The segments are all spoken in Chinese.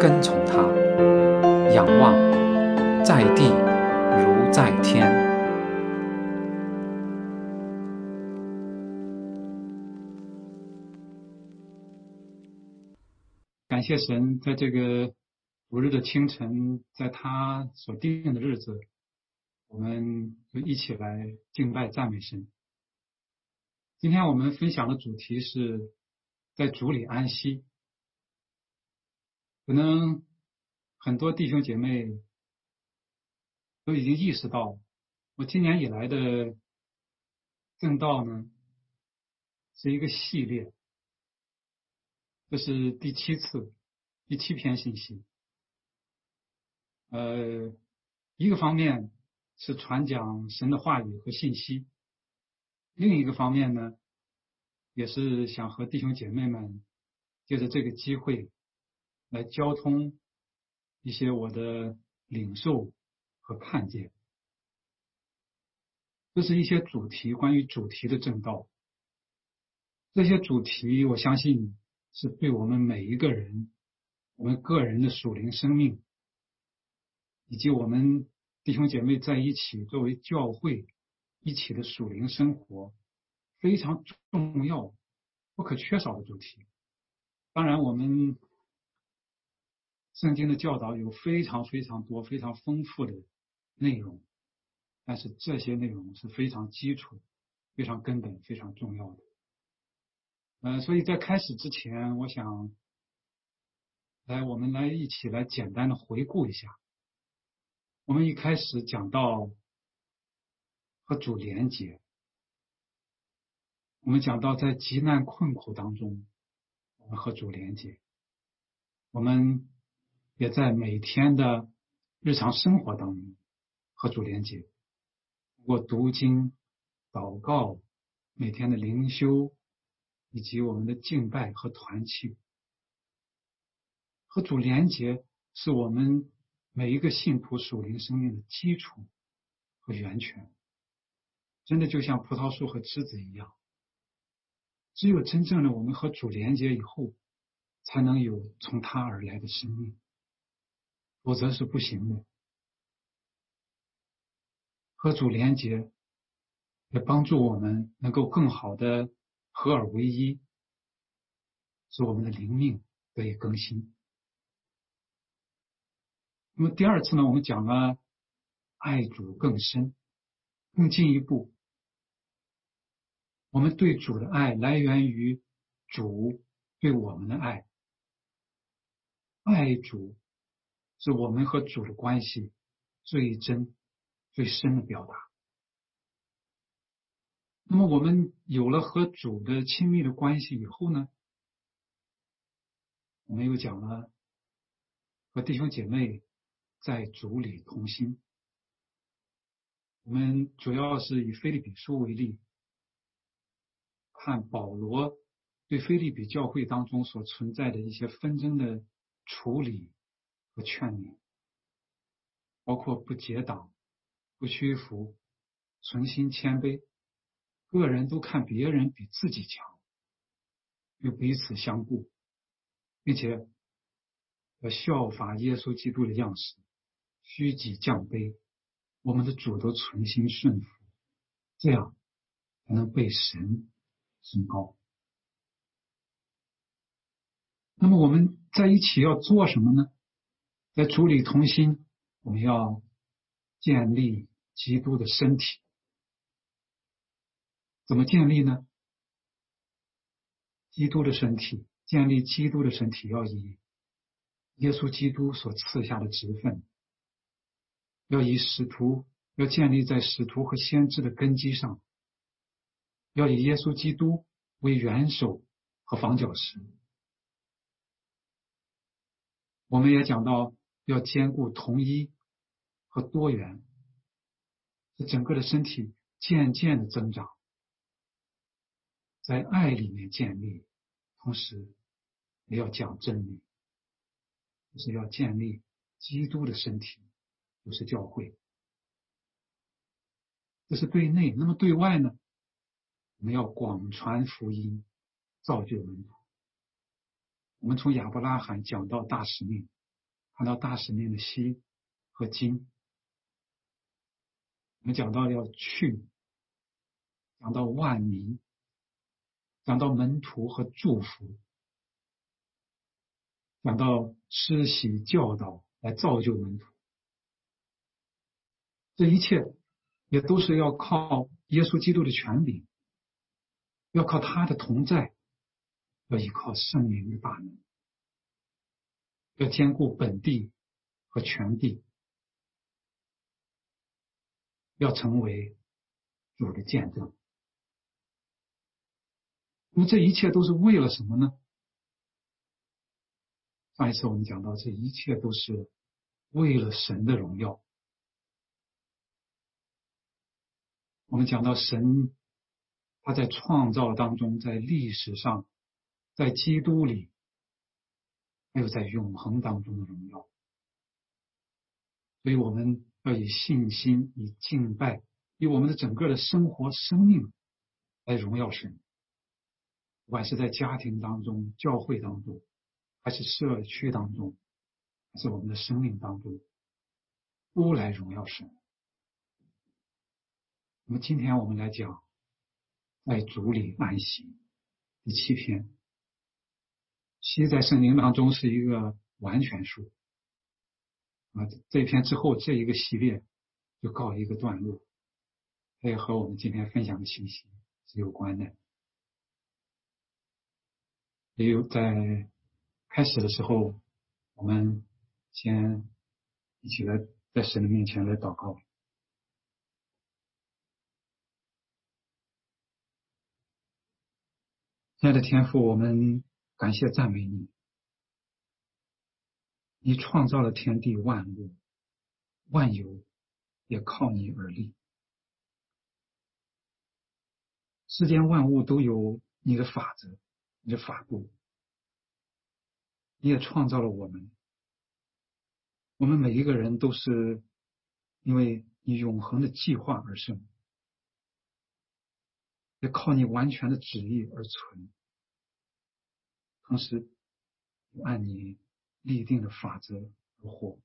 跟从他，仰望在地如在天。感谢神，在这个五日的清晨，在他所定的日子，我们就一起来敬拜赞美神。今天我们分享的主题是在主里安息。可能很多弟兄姐妹都已经意识到，我今年以来的正道呢是一个系列，这是第七次，第七篇信息。呃，一个方面是传讲神的话语和信息。另一个方面呢，也是想和弟兄姐妹们借着这个机会来交通一些我的领受和看见。这是一些主题，关于主题的正道。这些主题，我相信是对我们每一个人、我们个人的属灵生命，以及我们弟兄姐妹在一起作为教会。一起的属灵生活非常重要、不可缺少的主题。当然，我们圣经的教导有非常非常多、非常丰富的内容，但是这些内容是非常基础、非常根本、非常重要的。呃，所以在开始之前，我想来我们来一起来简单的回顾一下。我们一开始讲到。和主连接。我们讲到在极难困苦当中，我们和主连接。我们也在每天的日常生活当中和主连接，通过读经、祷告、每天的灵修，以及我们的敬拜和团契，和主连接是我们每一个信徒属灵生命的基础和源泉。真的就像葡萄树和枝子一样，只有真正的我们和主连接以后，才能有从他而来的生命，否则是不行的。和主连接，也帮助我们能够更好的合而为一，使我们的灵命得以更新。那么第二次呢，我们讲了爱主更深、更进一步。我们对主的爱来源于主对我们的爱，爱主是我们和主的关系最真、最深的表达。那么，我们有了和主的亲密的关系以后呢，我们又讲了和弟兄姐妹在主里同心。我们主要是以菲利比书为例。看保罗对菲利比教会当中所存在的一些纷争的处理和劝你，包括不结党、不屈服、存心谦卑，个人都看别人比自己强，又彼此相顾，并且要效法耶稣基督的样式，虚己降卑，我们的主都存心顺服，这样才能被神。升高。那么我们在一起要做什么呢？在主里同心，我们要建立基督的身体。怎么建立呢？基督的身体，建立基督的身体，要以耶稣基督所赐下的职分，要以使徒，要建立在使徒和先知的根基上。要以耶稣基督为元首和房角石。我们也讲到，要兼顾统一和多元，使整个的身体渐渐的增长，在爱里面建立，同时也要讲真理，就是要建立基督的身体，就是教会。这是对内，那么对外呢？我们要广传福音，造就门徒。我们从亚伯拉罕讲到大使命，看到大使命的心和金。我们讲到要去，讲到万民，讲到门徒和祝福，讲到施洗教导来造就门徒。这一切。也都是要靠耶稣基督的权柄，要靠他的同在，要依靠圣灵的大能，要兼顾本地和全地，要成为主的见证。那么这一切都是为了什么呢？上一次我们讲到，这一切都是为了神的荣耀。我们讲到神，他在创造当中，在历史上，在基督里，还有在永恒当中的荣耀。所以我们要以信心、以敬拜、以我们的整个的生活、生命来荣耀神。不管是在家庭当中、教会当中，还是社区当中，还是我们的生命当中，都来荣耀神。那么今天我们来讲，在主里安息第七篇。其实，在圣经当中是一个完全数啊。这篇之后，这一个系列就告一个段落，它也和我们今天分享的信息是有关的。也有在开始的时候，我们先一起来在神的面前来祷告。亲爱的天父，我们感谢赞美你。你创造了天地万物，万有也靠你而立。世间万物都有你的法则，你的法度。你也创造了我们，我们每一个人都是因为你永恒的计划而生。也靠你完全的旨意而存，同时按你立定的法则而活。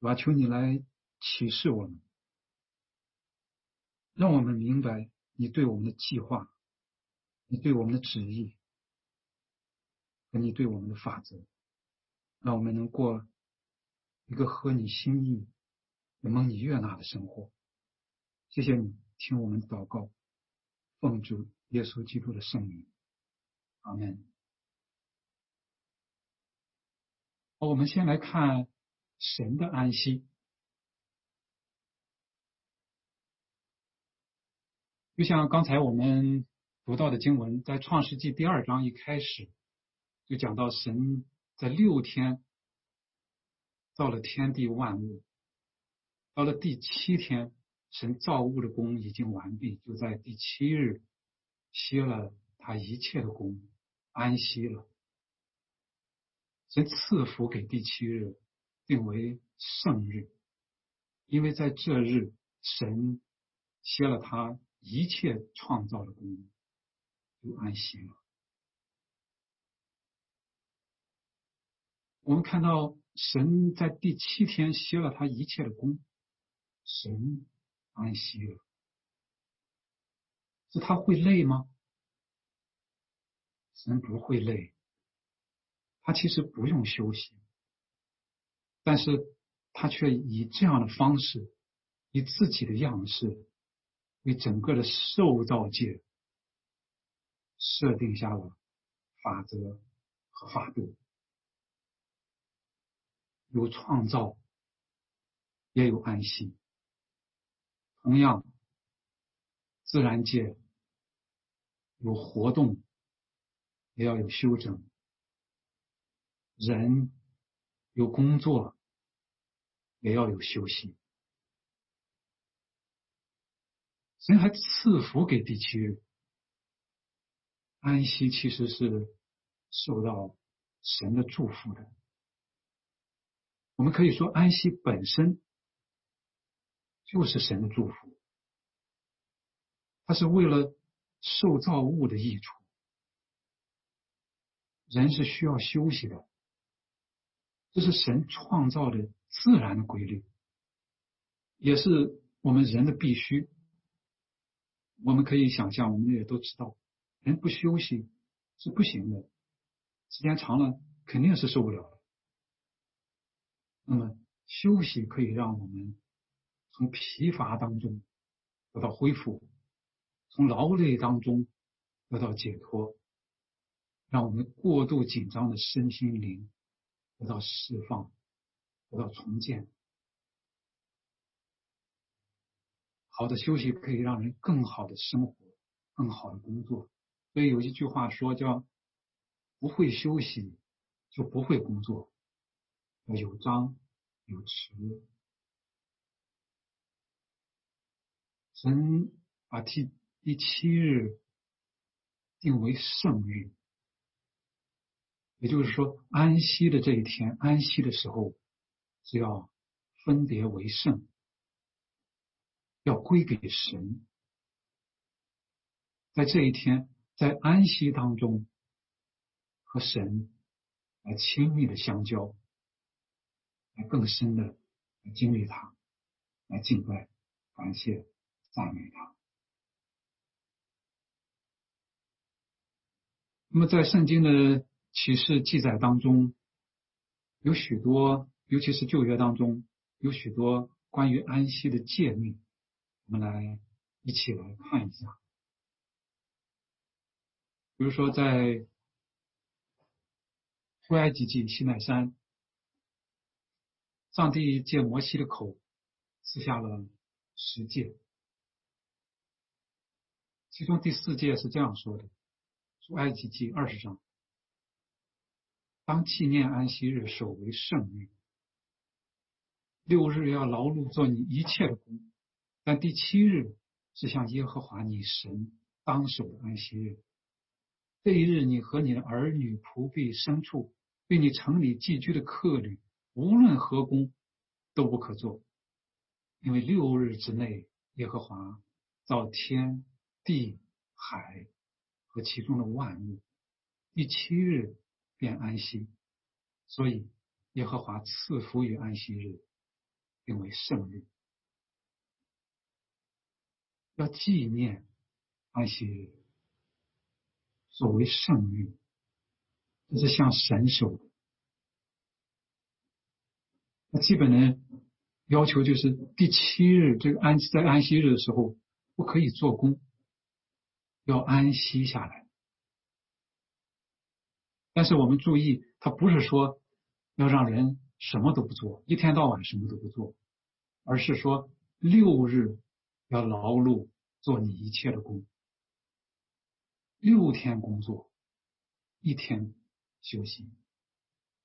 我要求你来启示我们，让我们明白你对我们的计划，你对我们的旨意和你对我们的法则，让我们能过一个合你心意、蒙你悦纳的生活。谢谢你听我们祷告。奉主耶稣基督的圣名，阿门。我们先来看神的安息。就像刚才我们读到的经文，在创世纪第二章一开始就讲到，神在六天造了天地万物，到了第七天。神造物的功已经完毕，就在第七日歇了他一切的功，安息了。神赐福给第七日，定为圣日，因为在这日神歇了他一切创造的功，就安息了。我们看到神在第七天歇了他一切的功，神。安息了，是他会累吗？人不会累，他其实不用休息，但是他却以这样的方式，以自己的样式，为整个的受造界设定下了法则和法度，有创造，也有安息。同样，自然界有活动，也要有修整；人有工作，也要有休息。神还赐福给地区，安息其实是受到神的祝福的。我们可以说，安息本身就是神的祝福，它是为了受造物的益处。人是需要休息的，这是神创造的自然的规律，也是我们人的必须。我们可以想象，我们也都知道，人不休息是不行的，时间长了肯定是受不了的。那么，休息可以让我们从疲乏当中得到恢复，从劳累当中得到解脱。让我们过度紧张的身心灵得到释放，得到重建。好的休息可以让人更好的生活，更好的工作。所以有一句话说叫“不会休息就不会工作”，有张有弛。神把第第七日定为圣日。也就是说，安息的这一天，安息的时候是要分别为圣，要归给神。在这一天，在安息当中，和神来亲密的相交，来更深的来经历他，来敬拜、感谢、赞美他。那么，在圣经的。启示记载当中有许多，尤其是旧约当中有许多关于安息的诫命，我们来一起来看一下。比如说，在出埃及记西奈山，上帝借摩西的口赐下了十诫，其中第四诫是这样说的：出埃及记二十章。当纪念安息日，守为圣日。六日要劳碌做你一切的工，但第七日是向耶和华你神当守的安息日。这一日，你和你的儿女、仆婢、牲畜，对你城里寄居的客旅，无论何工，都不可做，因为六日之内，耶和华造天地海和其中的万物，第七日。便安息，所以耶和华赐福于安息日，定为圣日，要纪念安息日，所谓圣日，这是向神守的。那基本的要求就是第七日这个安在安息日的时候不可以做工，要安息下来。但是我们注意，他不是说要让人什么都不做，一天到晚什么都不做，而是说六日要劳碌做你一切的工，六天工作，一天休息，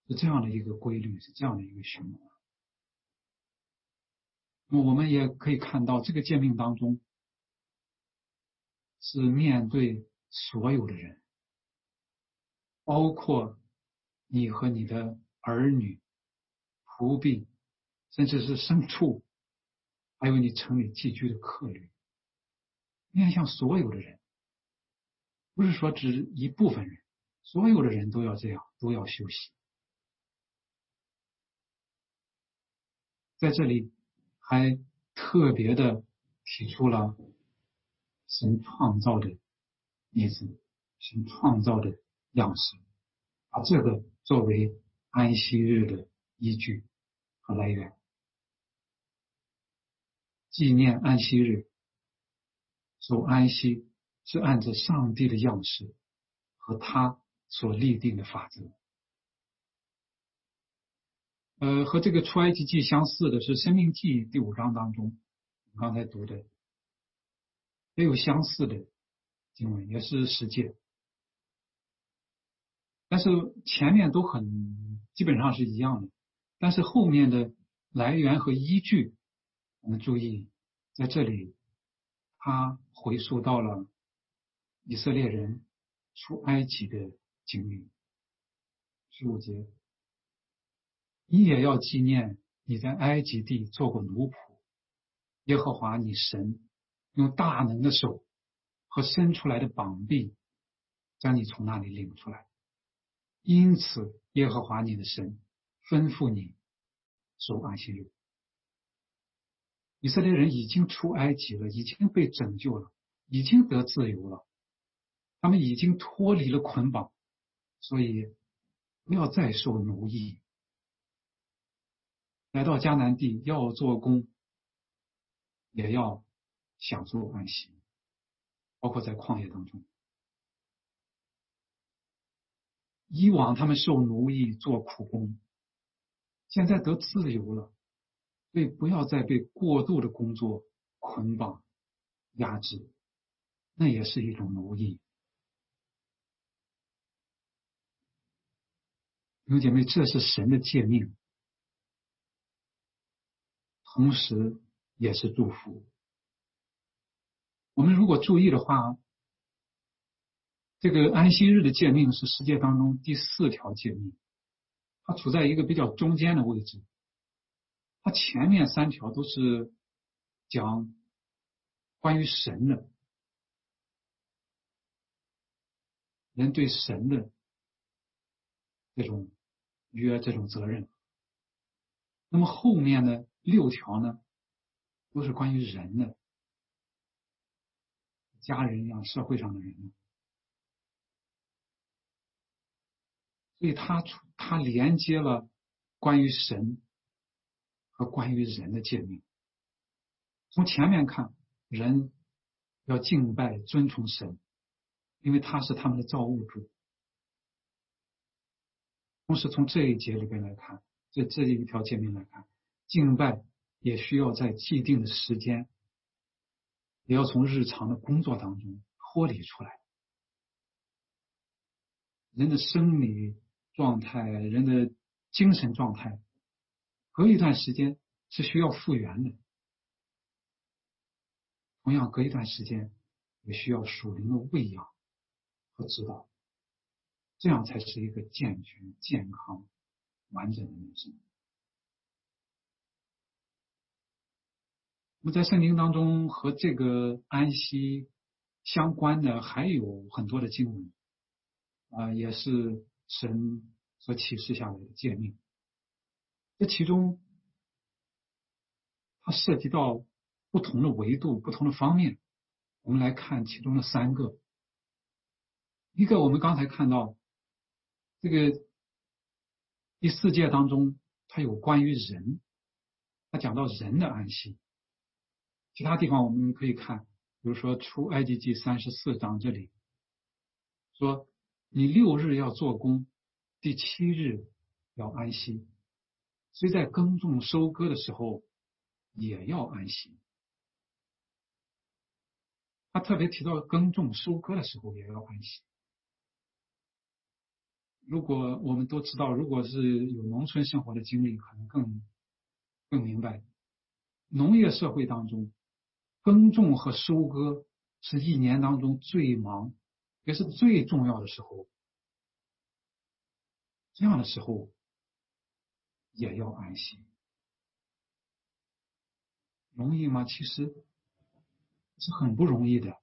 是这样的一个规律，是这样的一个循环。那我们也可以看到，这个诫命当中是面对所有的人。包括你和你的儿女、仆婢，甚至是牲畜，还有你城里寄居的客旅，面向所有的人，不是说只一部分人，所有的人都要这样，都要休息。在这里还特别的提出了神创造的意思，神创造的。样式，把这个作为安息日的依据和来源，纪念安息日，守安息是按照上帝的样式和他所立定的法则。呃，和这个出埃及记相似的是生命记第五章当中，刚才读的也有相似的经文，也是十诫。但是前面都很基本上是一样的，但是后面的来源和依据，我们注意，在这里，他回溯到了以色列人出埃及的经历。十五节，你也要纪念你在埃及地做过奴仆，耶和华你神用大能的手和伸出来的膀臂将你从那里领出来。因此，耶和华你的神吩咐你守安息日。以色列人已经出埃及了，已经被拯救了，已经得自由了，他们已经脱离了捆绑，所以不要再受奴役。来到迦南地要做工，也要享受安息，包括在旷野当中。以往他们受奴役做苦工，现在得自由了，所以不要再被过度的工作捆绑、压制，那也是一种奴役。弟兄姐妹，这是神的诫命，同时也是祝福。我们如果注意的话。这个安息日的诫命是世界当中第四条诫命，它处在一个比较中间的位置。它前面三条都是讲关于神的，人对神的这种约、这种责任。那么后面的六条呢，都是关于人的，家人呀、社会上的人。所以，他他连接了关于神和关于人的界面。从前面看，人要敬拜、尊崇神，因为他是他们的造物主。同时，从这一节里边来看，这这一条界面来看，敬拜也需要在既定的时间，也要从日常的工作当中脱离出来。人的生理。状态，人的精神状态，隔一段时间是需要复原的。同样，隔一段时间也需要属灵的喂养和指导，这样才是一个健全、健康、完整的人生。那么，在圣经当中和这个安息相关的还有很多的经文，啊，也是。神所启示下来的诫命，这其中它涉及到不同的维度、不同的方面。我们来看其中的三个。一个，我们刚才看到这个第四诫当中，它有关于人，它讲到人的安息。其他地方我们可以看，比如说出埃及记三十四章这里说。你六日要做工，第七日要安息，所以在耕种收割的时候也要安息。他特别提到耕种收割的时候也要安息。如果我们都知道，如果是有农村生活的经历，可能更更明白，农业社会当中，耕种和收割是一年当中最忙。也是最重要的时候，这样的时候也要安心，容易吗？其实是很不容易的。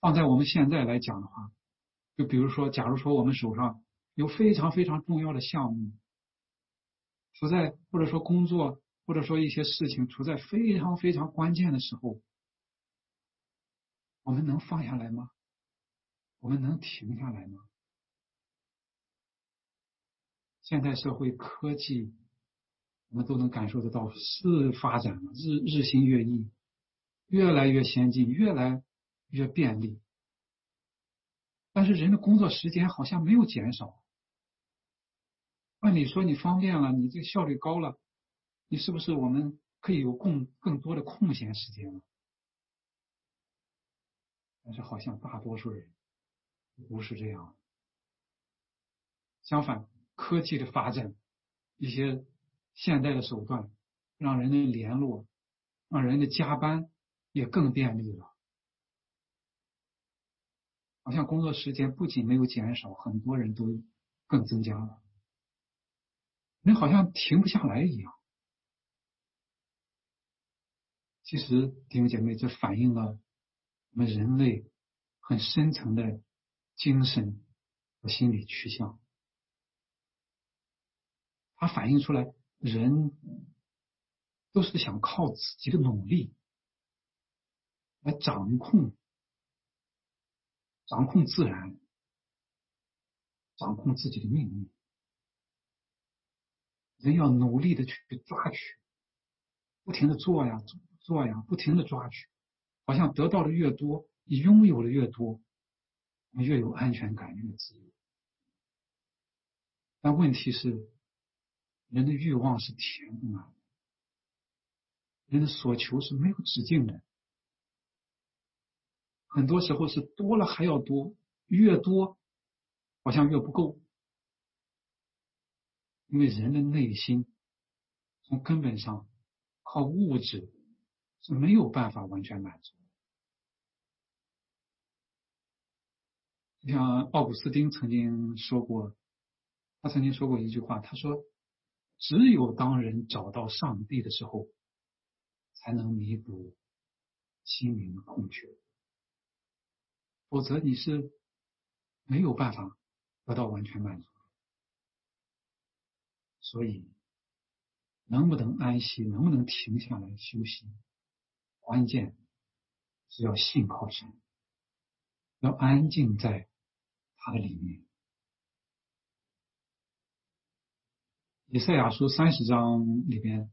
放在我们现在来讲的话，就比如说，假如说我们手上有非常非常重要的项目，处在或者说工作或者说一些事情处在非常非常关键的时候，我们能放下来吗？我们能停下来吗？现代社会科技，我们都能感受得到是发展了，日日新月异，越来越先进，越来越便利。但是人的工作时间好像没有减少。按理说你方便了，你这效率高了，你是不是我们可以有更更多的空闲时间了？但是好像大多数人。不是这样，相反，科技的发展一些现代的手段，让人的联络，让人的加班也更便利了。好像工作时间不仅没有减少，很多人都更增加了，人好像停不下来一样。其实，弟兄姐妹，这反映了我们人类很深层的精神和心理趋向。它反映出来，人都是想靠自己的努力来掌控、掌控自然、掌控自己的命运。人要努力的去抓取，不停的做呀做。呀，不停的抓取，好像得到的越多，你拥有的越多，你越有安全感，越自由。但问题是，人的欲望是填不满，人的所求是没有止境的，很多时候是多了还要多，越多好像越不够，因为人的内心从根本上靠物质。是没有办法完全满足。像奥古斯丁曾经说过，他曾经说过一句话，他说：“只有当人找到上帝的时候，才能弥补心灵的空缺，否则你是没有办法得到完全满足。”所以，能不能安息，能不能停下来休息？关键是要信靠神，要安静在他的里面。以赛亚书三十章里边，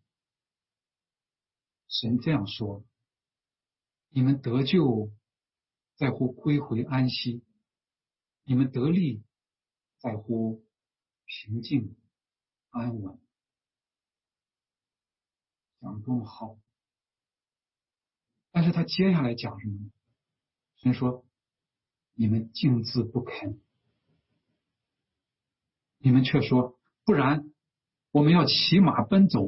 神这样说：“你们得救在乎归回安息，你们得力在乎平静安稳。”讲多么好！但是他接下来讲什么呢？神说：“你们静自不肯，你们却说不然，我们要骑马奔走，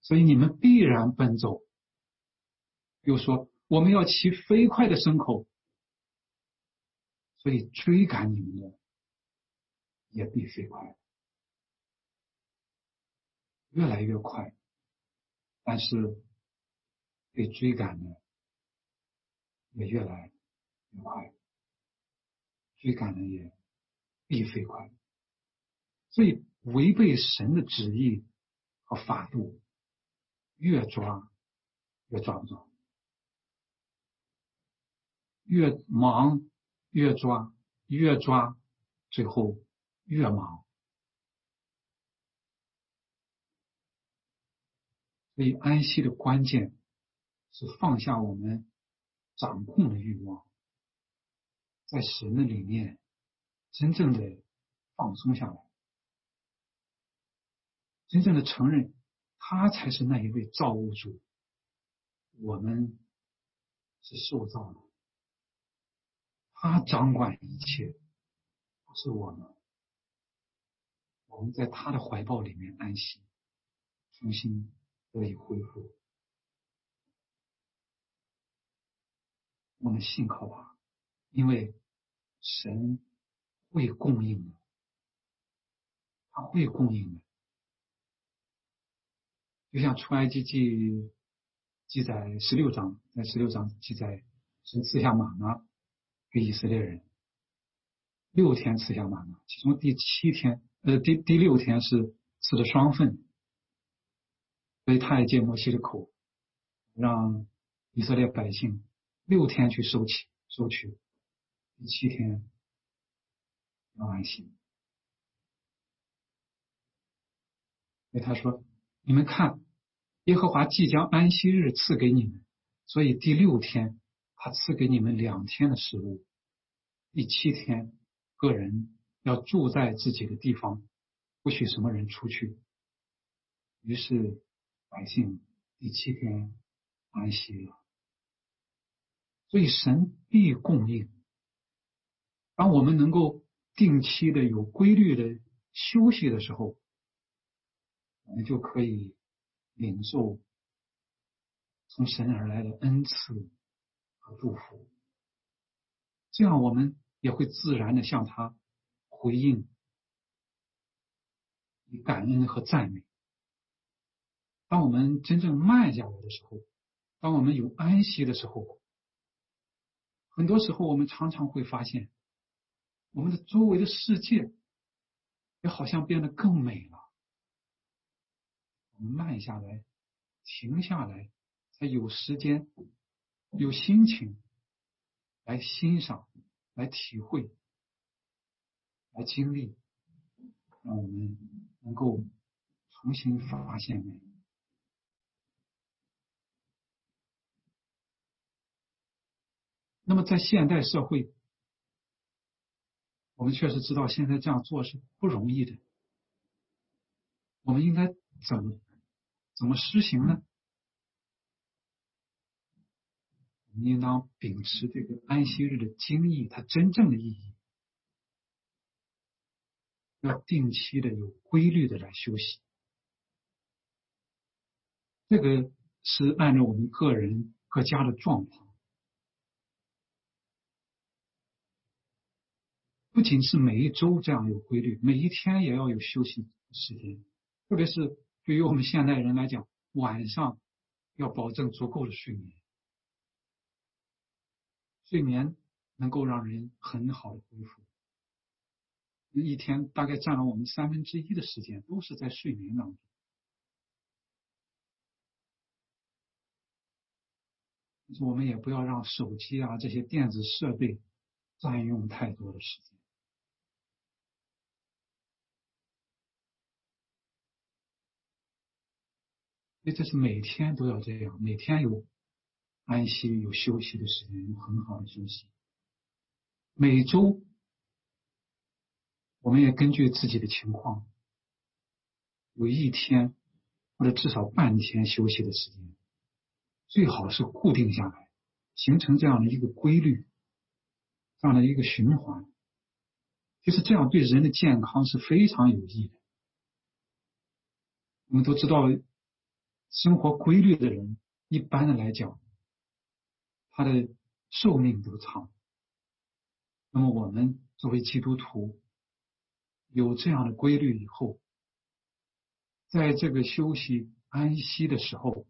所以你们必然奔走。又说我们要骑飞快的牲口，所以追赶你们的也必飞快，越来越快。但是。”被追赶的也越来越快，追赶的也必飞快，所以违背神的旨意和法度，越抓越抓不着，越忙越抓，越抓最后越忙，所以安息的关键。是放下我们掌控的欲望，在神的里面真正的放松下来，真正的承认他才是那一位造物主，我们是受造的，他掌管一切，不是我们，我们在他的怀抱里面安息，重新得以恢复。我们信靠他，因为神会供应的，他会供应的。就像出埃及记记载十六章，在十六章记载神赐下马呢给以色列人，六天赐下马呢，其中第七天呃第第六天是赐的双份，所以他也借摩西的口，让以色列百姓。六天去收起收取，第七天要安息。所以他说：“你们看，耶和华即将安息日赐给你们，所以第六天他赐给你们两天的食物。第七天，个人要住在自己的地方，不许什么人出去。于是百姓第七天安息了。”所以神必供应。当我们能够定期的、有规律的休息的时候，我们就可以领受从神而来的恩赐和祝福。这样，我们也会自然的向他回应，感恩和赞美。当我们真正慢下来的时候，当我们有安息的时候，很多时候我们常常会发现，我们的周围的世界也好像变得更美了。我们慢下来，停下来，才有时间、有心情来欣赏、来体会、来经历，让我们能够重新发现美。那么，在现代社会，我们确实知道现在这样做是不容易的。我们应该怎么怎么实行呢？应当秉持这个安息日的精义，它真正的意义，要定期的、有规律的来休息。这个是按照我们个人各家的状况。不仅是每一周这样有规律，每一天也要有休息时间。特别是对于我们现代人来讲，晚上要保证足够的睡眠，睡眠能够让人很好的恢复。一天大概占了我们三分之一的时间，都是在睡眠当中。我们也不要让手机啊这些电子设备占用太多的时间。这是每天都要这样，每天有安息、有休息的时间，有很好的休息。每周我们也根据自己的情况，有一天或者至少半天休息的时间，最好是固定下来，形成这样的一个规律，这样的一个循环。就是这样，对人的健康是非常有益的。我们都知道。生活规律的人，一般的来讲，他的寿命都长。那么我们作为基督徒，有这样的规律以后，在这个休息安息的时候，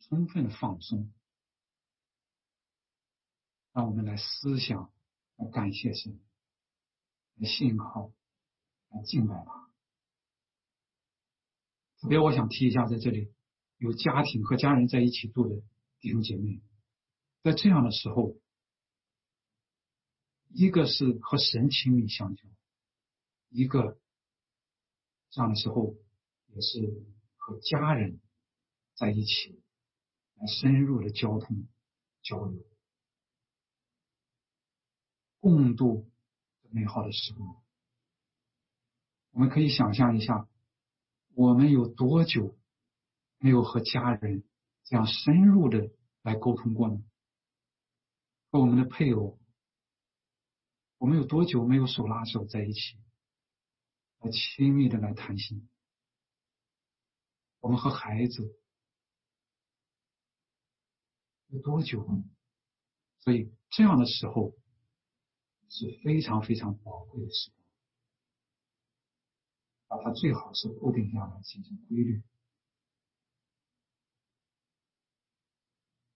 充分的放松，让我们来思想，来感谢神，来信号，来敬拜他。特别我想提一下，在这里有家庭和家人在一起住的弟兄姐妹，在这样的时候，一个是和神亲密相交，一个这样的时候也是和家人在一起来深入的交通交流，共度美好的时光。我们可以想象一下。我们有多久没有和家人这样深入的来沟通过呢？和我们的配偶，我们有多久没有手拉手在一起，来亲密的来谈心？我们和孩子有多久？所以这样的时候是非常非常宝贵的时候。把它最好是固定下来，形成规律。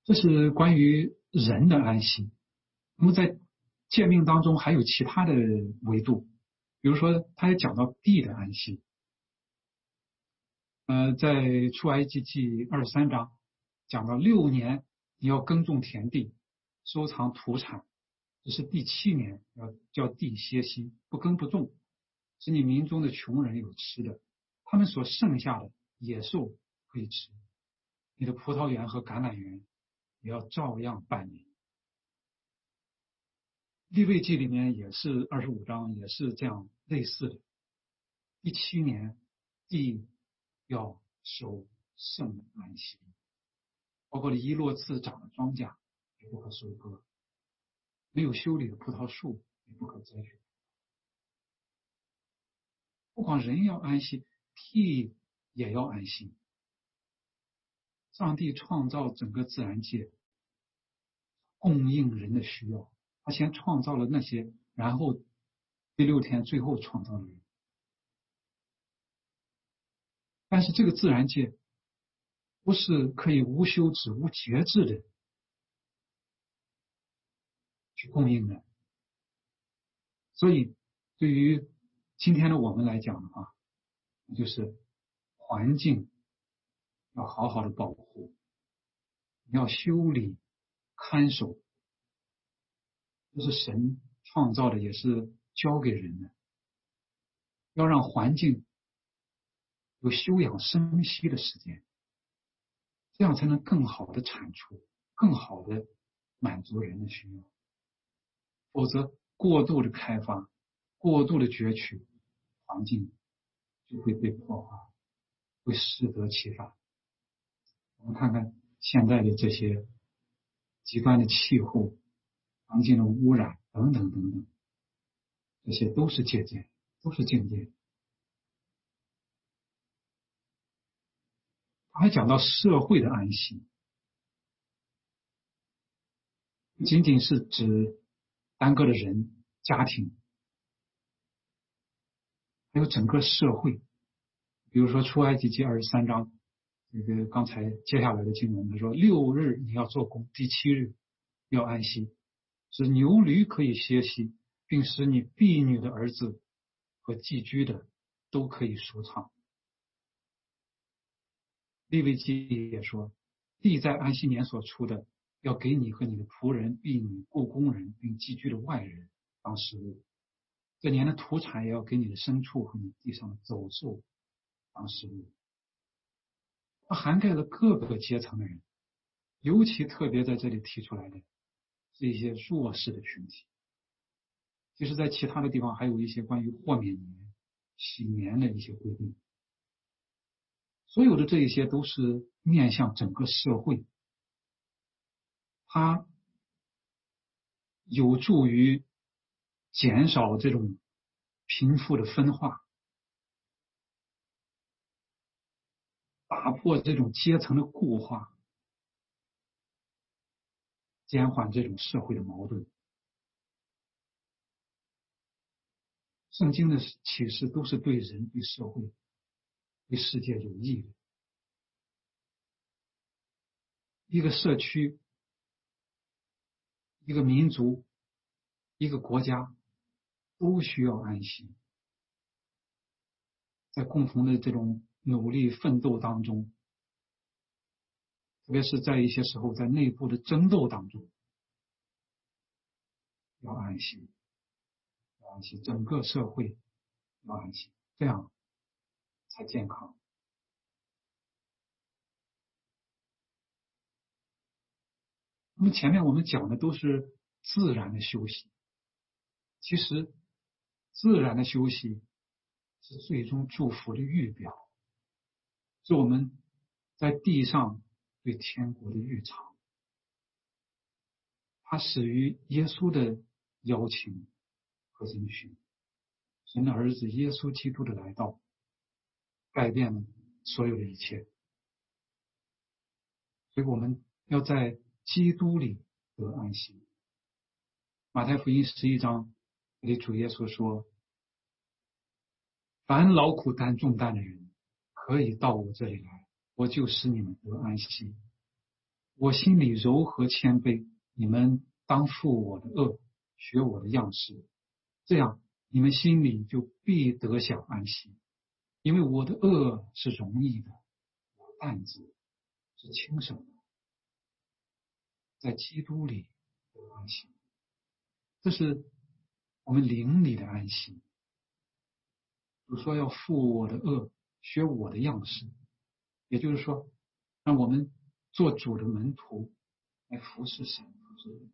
这是关于人的安息。那么在诫命当中还有其他的维度，比如说，他也讲到地的安息。呃，在出埃及记二十三章讲到六年你要耕种田地，收藏土产，这是第七年要叫地歇息，不耕不种。使你民中的穷人有吃的，他们所剩下的野兽可以吃。你的葡萄园和橄榄园也要照样办理。立位记里面也是二十五章，也是这样类似的。第七年地要收圣安息，包括了一落次长的庄稼也不可收割，没有修理的葡萄树也不可摘取。光人要安息，地也要安息。上帝创造整个自然界，供应人的需要。他先创造了那些，然后第六天最后创造了人。但是这个自然界不是可以无休止、无节制的去供应的，所以对于今天的我们来讲的话，就是环境要好好的保护，要修理、看守，这是神创造的，也是交给人的，要让环境。有休养生息的时间，这样才能更好的产出，更好的满足人的需要。否则，过度的开发、过度的攫取，环境就会被破坏，会适得其反。我们看看现在的这些极端的气候、环境的污染等等等等，这些都是借鉴，都是境界。还讲到社会的安息，仅仅是指单个的人、家庭，还有整个社会。比如说出埃及记二十三章，这个刚才接下来的经文，他说六日你要做工，第七日要安息，使牛驴可以歇息，并使你婢女的儿子和寄居的都可以舒畅。利未记也说，地在安息年所出的，要给你和你的仆人、婢女、雇工人并寄居的外人当食物；这年的土产也要给你的牲畜和你地上的走兽当食物。它涵盖了各个阶层的人，尤其特别在这里提出来的是一些弱势的群体。其实，在其他的地方还有一些关于豁免年、洗年的一些规定。所有的这一些都是面向整个社会，它有助于减少这种贫富的分化，打破这种阶层的固化，减缓这种社会的矛盾。圣经的启示都是对人对社会。对世界有益的，一个社区、一个民族、一个国家都需要安息，在共同的这种努力奋斗当中，特别是在一些时候在内部的争斗当中，要安息，要安息，整个社会要安息，这样。才健康。那么前面我们讲的都是自然的休息，其实自然的休息是最终祝福的预表，是我们在地上对天国的预尝。它始于耶稣的邀请和遵循，神的儿子耶稣基督的来到。改变了所有的一切，所以我们要在基督里得安息。马太福音十一章里主耶稣说：“凡劳苦担重担的人，可以到我这里来，我就使你们得安息。我心里柔和谦卑，你们当负我的恶，学我的样式，这样你们心里就必得享安息。”因为我的恶是容易的，我担子是轻省的，在基督里安息，这是我们灵里的安息。主说要负我的恶，学我的样式，也就是说，让我们做主的门徒来服侍神，服侍，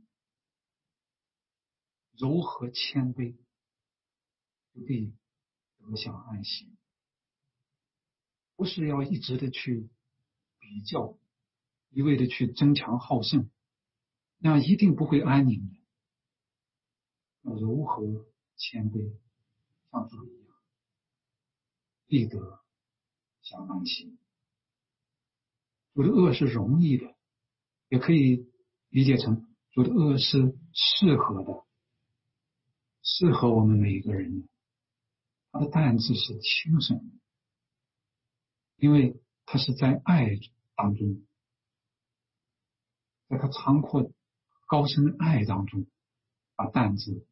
柔和谦卑，就必得享安息。不是要一直的去比较，一味的去争强好胜，那样一定不会安宁的。要柔和谦卑，像主一样，必得想安息。主的恶是容易的，也可以理解成主的恶是适合的，适合我们每一个人的。他的担子是轻省的，因为他是在爱当中，在他长阔高深的爱当中，把担子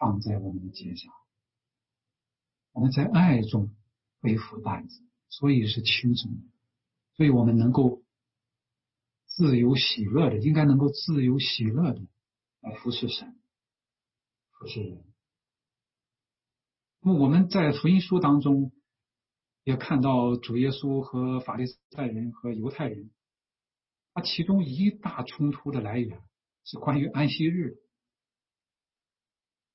放在我们的肩上。我们在爱中背负担子，所以是轻松的，所以我们能够自由喜乐的，应该能够自由喜乐的来服侍神，服侍人。那么我们在福音书当中也看到主耶稣和法利赛人和犹太人，他其中一大冲突的来源是关于安息日。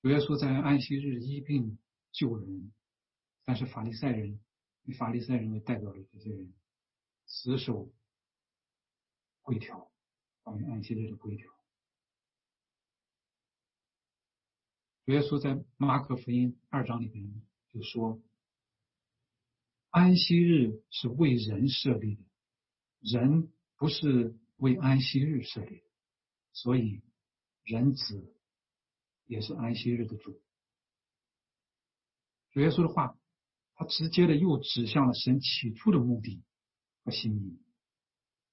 主耶稣在安息日医病救人，但是法利赛人以法利赛人为代表的这些人死守规条，关于安息日的规条。主耶稣在马可福音二章里边就说：“安息日是为人设立的，人不是为安息日设立的，所以人子也是安息日的主。”主耶稣的话，他直接的又指向了神起初的目的和心意。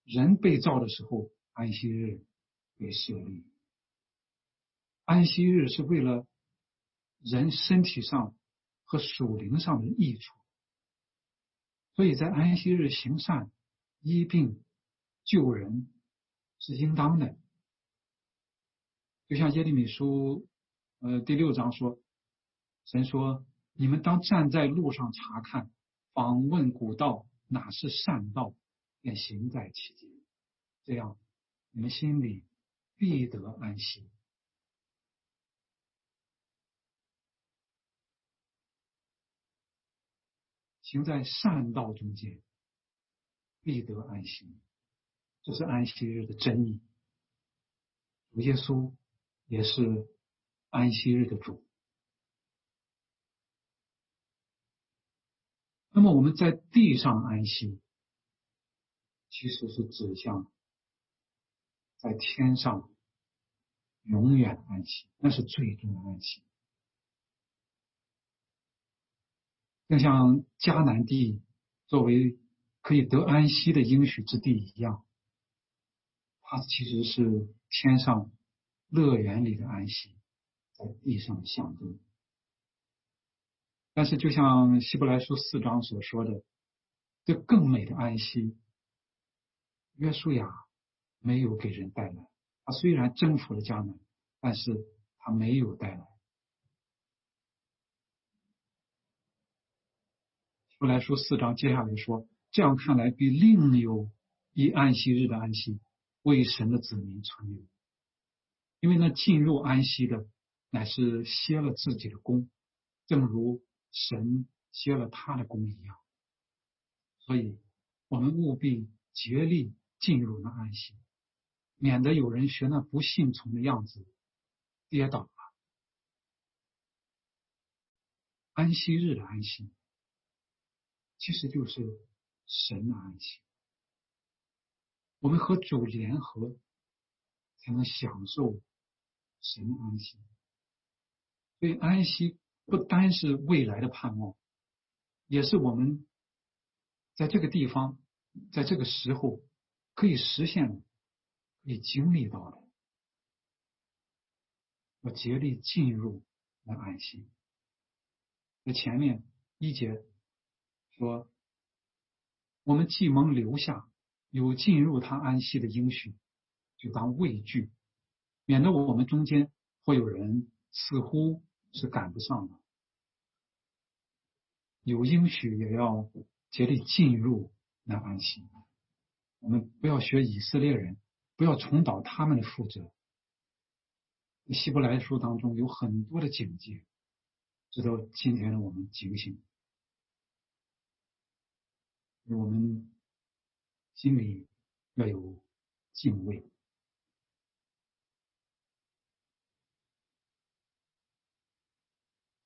人被造的时候，安息日被设立，安息日是为了。人身体上和属灵上的益处，所以在安息日行善、医病、救人是应当的。就像耶利米书呃第六章说：“神说，你们当站在路上查看，访问古道，哪是善道，便行在其间，这样你们心里必得安息。”行在善道中间，必得安息。这是安息日的真意。主耶稣也是安息日的主。那么我们在地上安息，其实是指向在天上永远安息，那是最终的安息。就像迦南地作为可以得安息的应许之地一样，它其实是天上乐园里的安息，在地上的象征。但是，就像希伯来书四章所说的，这更美的安息，约书亚没有给人带来。他虽然征服了迦南，但是他没有带来。后来说四章，接下来说，这样看来，比另有一安息日的安息为神的子民存留，因为那进入安息的乃是歇了自己的功，正如神歇了他的功一样。所以，我们务必竭力进入那安息，免得有人学那不信从的样子跌倒了。安息日的安息。其实就是神的安息，我们和主联合，才能享受神的安息。所以安息不单是未来的盼望，也是我们在这个地方，在这个时候可以实现、可以经历到的。我竭力进入那安息。在前面一节。说，我们既蒙留下有进入他安息的应许，就当畏惧，免得我们中间会有人似乎是赶不上的。有应许也要竭力进入那安息。我们不要学以色列人，不要重蹈他们的覆辙。希伯来书当中有很多的警戒，值得今天的我们警醒。我们心里要有敬畏，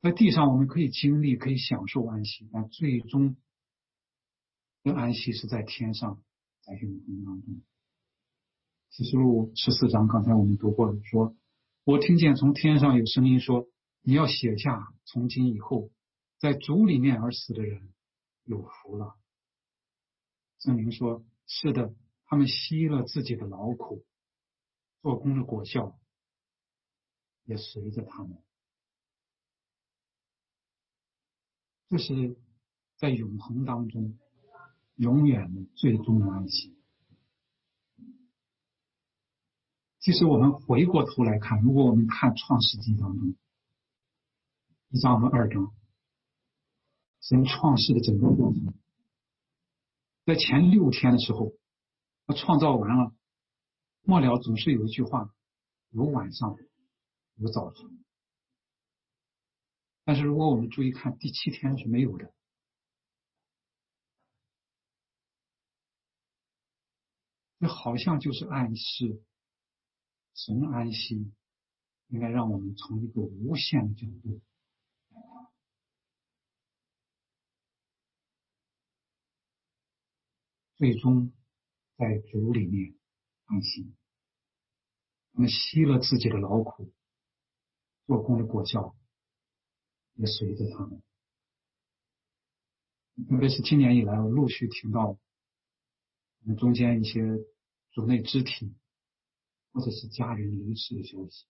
在地上我们可以经历、可以享受安息，但最终的安息是在天上，在永恒当中。启示录十四章，刚才我们读过的，说：“我听见从天上有声音说，你要写下，从今以后，在主里面而死的人有福了。”圣灵说：“是的，他们吸了自己的劳苦，做工的果效也随着他们。”这是在永恒当中永远的最终的安息。其实我们回过头来看，如果我们看《创世纪》当中一章和二章，神创世的整个过程，在前六天的时候，他创造完了，末了总是有一句话：有晚上，有早晨。但是如果我们注意看，第七天是没有的，这好像就是暗示。神安息，应该让我们从一个无限的角度，最终在主里面安息。他们吸了自己的劳苦，做工的果效也随着他们。特别是今年以来，我陆续听到我们中间一些组内肢体。或者是家人离世的消息，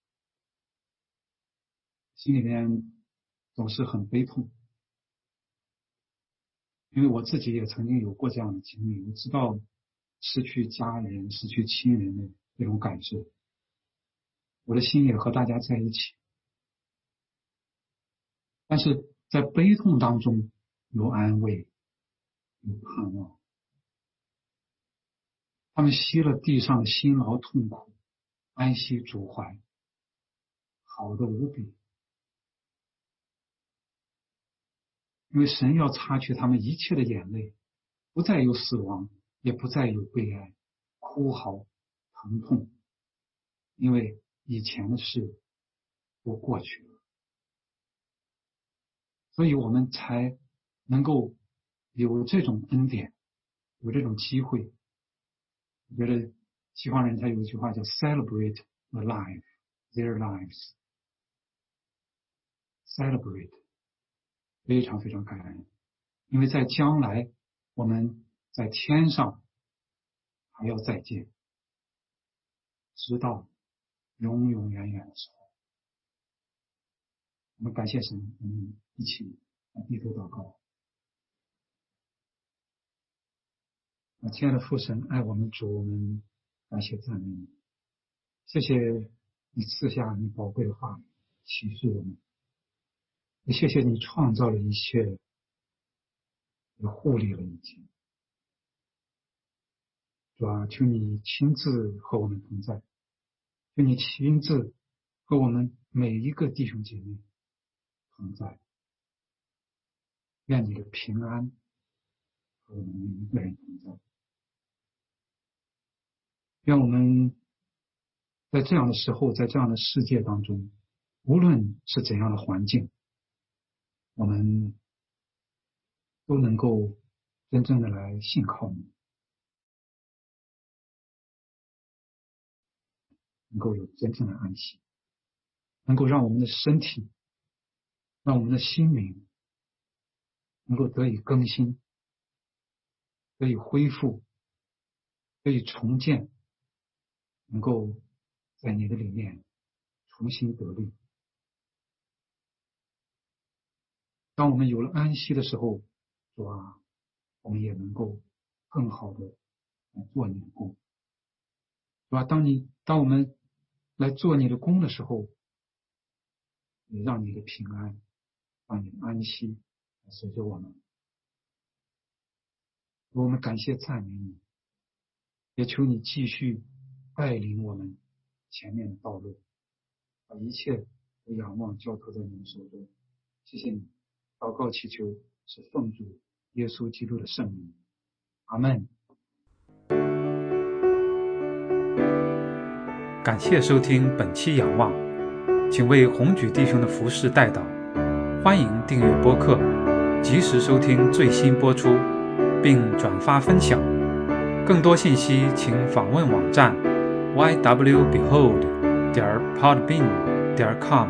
心里面总是很悲痛，因为我自己也曾经有过这样的经历，我知道失去家人、失去亲人的那种感受，我的心也和大家在一起，但是在悲痛当中有安慰，有盼望，他们吸了地上的辛劳痛苦。安息主怀，好的无比，因为神要擦去他们一切的眼泪，不再有死亡，也不再有悲哀、哭嚎、疼痛，因为以前的事都过去了，所以我们才能够有这种恩典，有这种机会，我觉得。西方人他有一句话叫 “celebrate the life their lives”，celebrate 非常非常感恩，因为在将来我们在天上还要再见，直到永永远远的时候，我们感谢神，我们一起来低头祷告。啊，亲爱的父神，爱我们主，我们。感谢赞美你，谢谢你赐下你宝贵的话语启示我们，也谢谢你创造了一切，也护理了一切。主啊，求你亲自和我们同在，求你亲自和我们每一个弟兄姐妹同在，愿你的平安和我们每一个人同在。愿我们在这样的时候，在这样的世界当中，无论是怎样的环境，我们都能够真正的来信靠你，能够有真正的安息，能够让我们的身体，让我们的心灵能够得以更新，得以恢复，得以重建。能够在你的里面重新得力。当我们有了安息的时候，主啊，我们也能够更好的来做你的工，是吧？当你当我们来做你的工的时候，也让你的平安，让你的安息随着我们。我们感谢赞美你，也求你继续。带领我们前面的道路，把一切都仰望交托在你们手中。谢谢你，祷告祈求是奉主耶稣基督的圣名，阿门。感谢收听本期仰望，请为红举弟兄的服饰代祷。欢迎订阅播客，及时收听最新播出。并转发分享。更多信息请访问网站 ywbehold 点 podbean 点 com。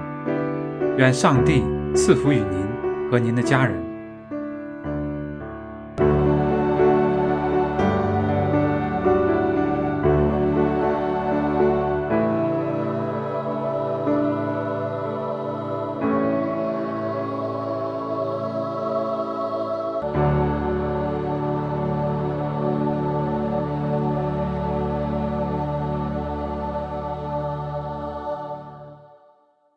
愿上帝赐福与您和您的家人。